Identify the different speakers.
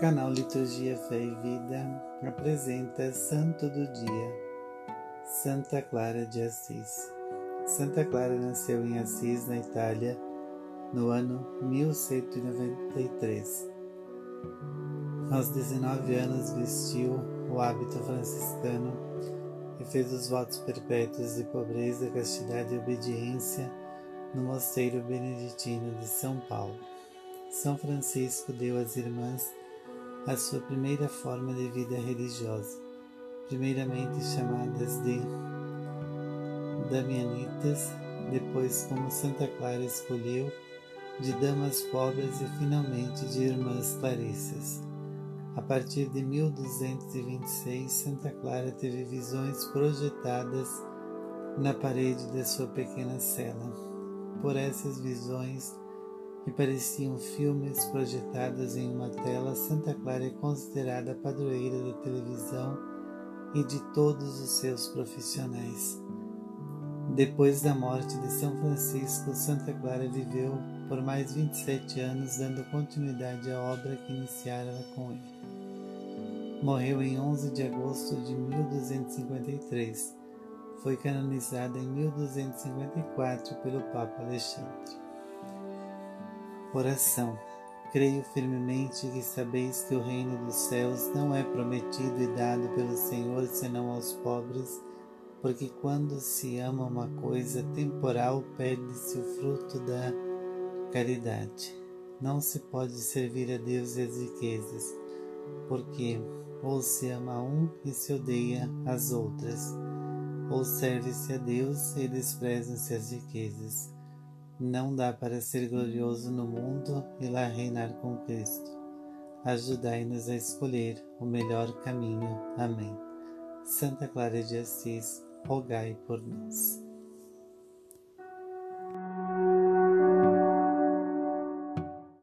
Speaker 1: Canal Liturgia Fé e Vida apresenta Santo do Dia, Santa Clara de Assis. Santa Clara nasceu em Assis, na Itália, no ano 1193. Aos 19 anos vestiu o hábito franciscano e fez os votos perpétuos de pobreza, castidade e obediência no mosteiro beneditino de São Paulo. São Francisco deu às irmãs a sua primeira forma de vida religiosa, primeiramente chamadas de Damianitas, depois, como Santa Clara escolheu, de damas pobres e finalmente de irmãs clarissas. A partir de 1226, Santa Clara teve visões projetadas na parede da sua pequena cela. Por essas visões, que pareciam filmes projetados em uma tela, Santa Clara é considerada padroeira da televisão e de todos os seus profissionais. Depois da morte de São Francisco, Santa Clara viveu por mais 27 anos, dando continuidade à obra que iniciara com ele. Morreu em 11 de agosto de 1253. Foi canonizada em 1254 pelo Papa Alexandre. Oração. Creio firmemente que sabeis que o reino dos céus não é prometido e dado pelo Senhor senão aos pobres, porque quando se ama uma coisa temporal, perde-se o fruto da caridade. Não se pode servir a Deus e as riquezas, porque ou se ama um e se odeia as outras, ou serve-se a Deus e desprezam-se as riquezas. Não dá para ser glorioso no mundo e lá reinar com Cristo. Ajudai-nos a escolher o melhor caminho. Amém. Santa Clara de Assis, rogai por nós.